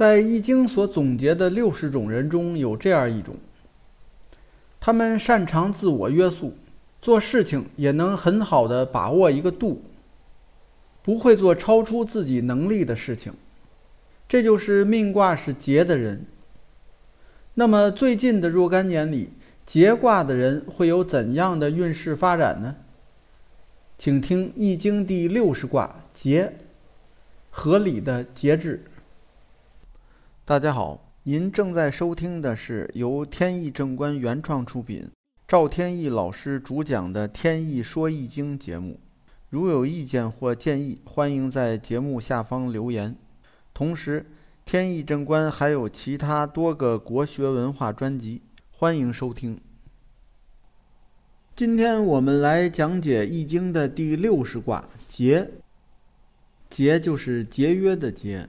在《易经》所总结的六十种人中有这样一种，他们擅长自我约束，做事情也能很好的把握一个度，不会做超出自己能力的事情。这就是命卦是劫的人。那么最近的若干年里，劫卦的人会有怎样的运势发展呢？请听《易经》第六十卦节，合理的节制。大家好，您正在收听的是由天意正观原创出品，赵天意老师主讲的《天意说易经》节目。如有意见或建议，欢迎在节目下方留言。同时，天意正观还有其他多个国学文化专辑，欢迎收听。今天我们来讲解《易经》的第六十卦节。节就是节约的节。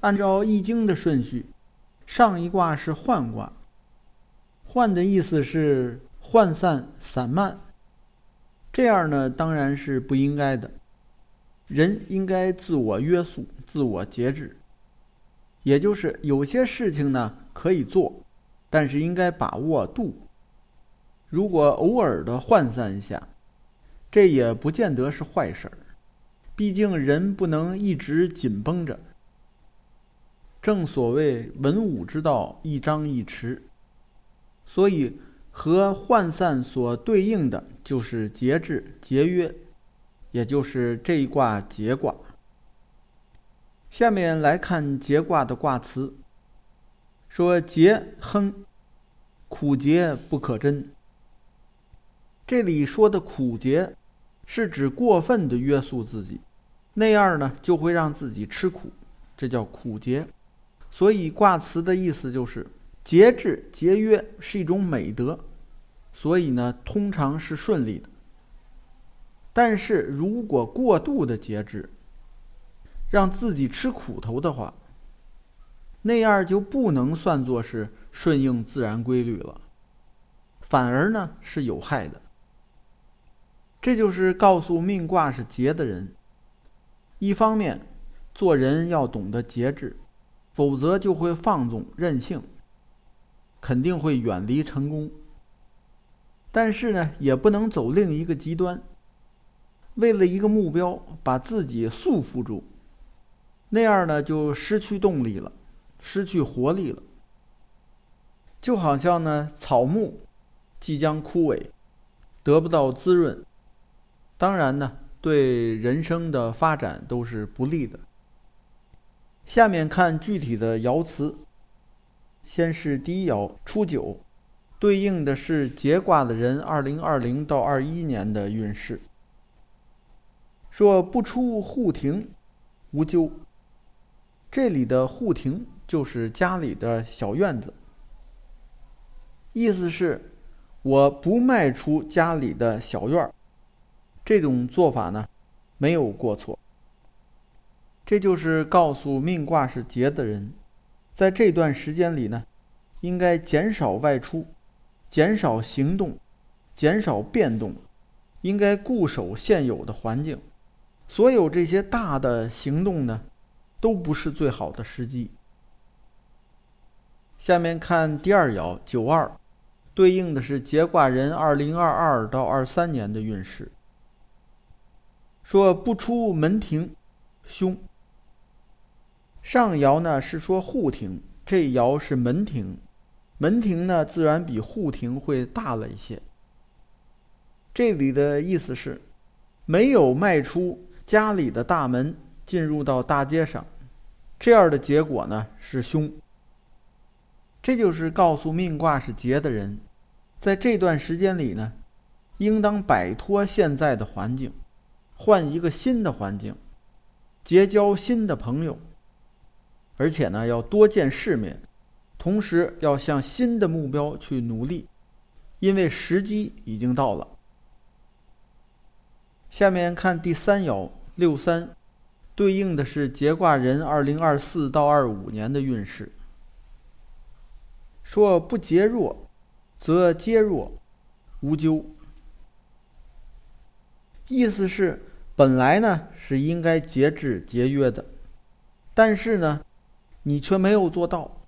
按照《易经》的顺序，上一卦是涣卦。涣的意思是涣散、散漫。这样呢，当然是不应该的。人应该自我约束、自我节制。也就是有些事情呢可以做，但是应该把握度。如果偶尔的涣散一下，这也不见得是坏事儿。毕竟人不能一直紧绷着。正所谓文武之道，一张一弛。所以和涣散所对应的就是节制、节约，也就是这一卦节卦。下面来看节卦的卦辞，说节亨，苦节不可贞。这里说的苦节，是指过分的约束自己，那样呢就会让自己吃苦，这叫苦节。所以卦辞的意思就是节制节约是一种美德，所以呢通常是顺利的。但是如果过度的节制，让自己吃苦头的话，那样就不能算作是顺应自然规律了，反而呢是有害的。这就是告诉命卦是节的人，一方面做人要懂得节制，否则就会放纵任性，肯定会远离成功。但是呢，也不能走另一个极端，为了一个目标把自己束缚住，那样呢就失去动力了，失去活力了。就好像呢草木即将枯萎，得不到滋润。当然呢，对人生的发展都是不利的。下面看具体的爻辞，先是第一爻初九，对应的是节卦的人二零二零到二一年的运势。说不出户庭，无咎。这里的户庭就是家里的小院子，意思是我不迈出家里的小院儿。这种做法呢，没有过错。这就是告诉命卦是劫的人，在这段时间里呢，应该减少外出，减少行动，减少变动，应该固守现有的环境。所有这些大的行动呢，都不是最好的时机。下面看第二爻九二，对应的是劫卦人二零二二到二三年的运势。说不出门庭，凶。上爻呢是说户庭，这爻是门庭，门庭呢自然比户庭会大了一些。这里的意思是，没有迈出家里的大门，进入到大街上，这样的结果呢是凶。这就是告诉命卦是劫的人，在这段时间里呢，应当摆脱现在的环境。换一个新的环境，结交新的朋友，而且呢要多见世面，同时要向新的目标去努力，因为时机已经到了。下面看第三爻六三，对应的是节卦人二零二四到二五年的运势。说不节弱，则皆弱，无咎。意思是。本来呢是应该节制节约的，但是呢，你却没有做到，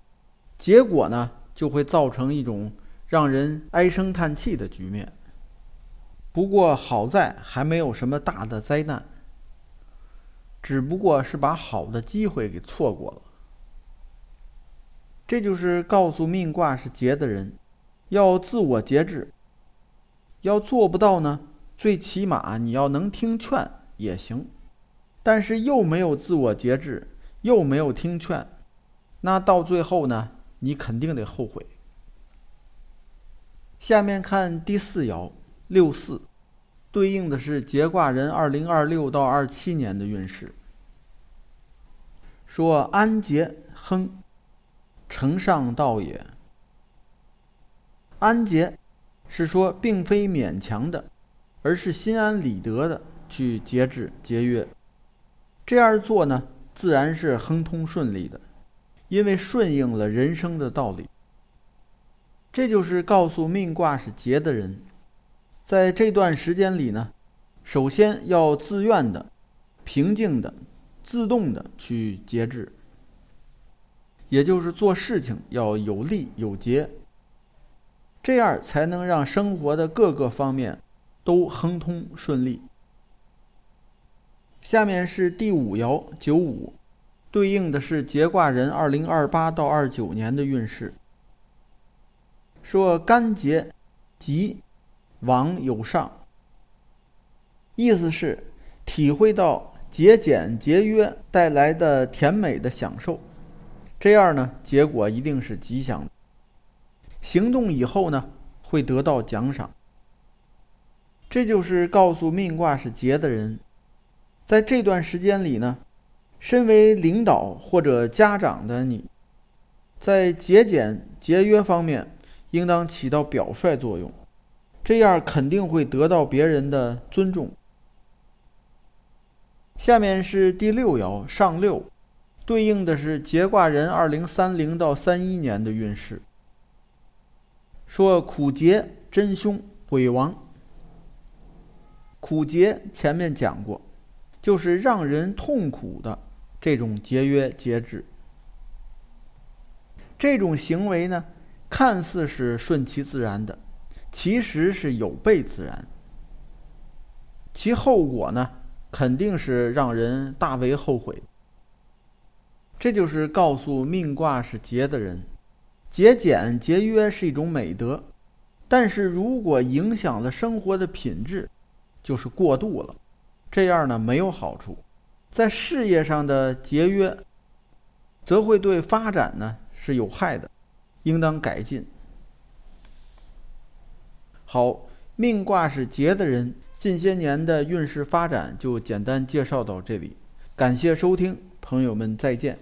结果呢就会造成一种让人唉声叹气的局面。不过好在还没有什么大的灾难，只不过是把好的机会给错过了。这就是告诉命卦是劫的人，要自我节制。要做不到呢，最起码你要能听劝也行。但是又没有自我节制，又没有听劝，那到最后呢，你肯定得后悔。下面看第四爻六四，对应的是节卦人二零二六到二七年的运势。说安节亨。承上道也。安节是说，并非勉强的，而是心安理得的去节制节约。这样做呢，自然是亨通顺利的，因为顺应了人生的道理。这就是告诉命卦是节的人，在这段时间里呢，首先要自愿的、平静的、自动的去节制。也就是做事情要有利有节，这样才能让生活的各个方面都亨通顺利。下面是第五爻九五，对应的是节卦人二零二八到二九年的运势。说干节吉，往有上，意思是体会到节俭节约带来的甜美的享受。这样呢，结果一定是吉祥。行动以后呢，会得到奖赏。这就是告诉命卦是劫的人，在这段时间里呢，身为领导或者家长的你，在节俭节约方面应当起到表率作用，这样肯定会得到别人的尊重。下面是第六爻上六。对应的是节卦人二零三零到三一年的运势。说苦节真凶鬼王。苦节前面讲过，就是让人痛苦的这种节约节制。这种行为呢，看似是顺其自然的，其实是有悖自然。其后果呢，肯定是让人大为后悔。这就是告诉命卦是节的人，节俭节约是一种美德，但是如果影响了生活的品质，就是过度了，这样呢没有好处。在事业上的节约，则会对发展呢是有害的，应当改进。好，命卦是劫的人，近些年的运势发展就简单介绍到这里，感谢收听，朋友们再见。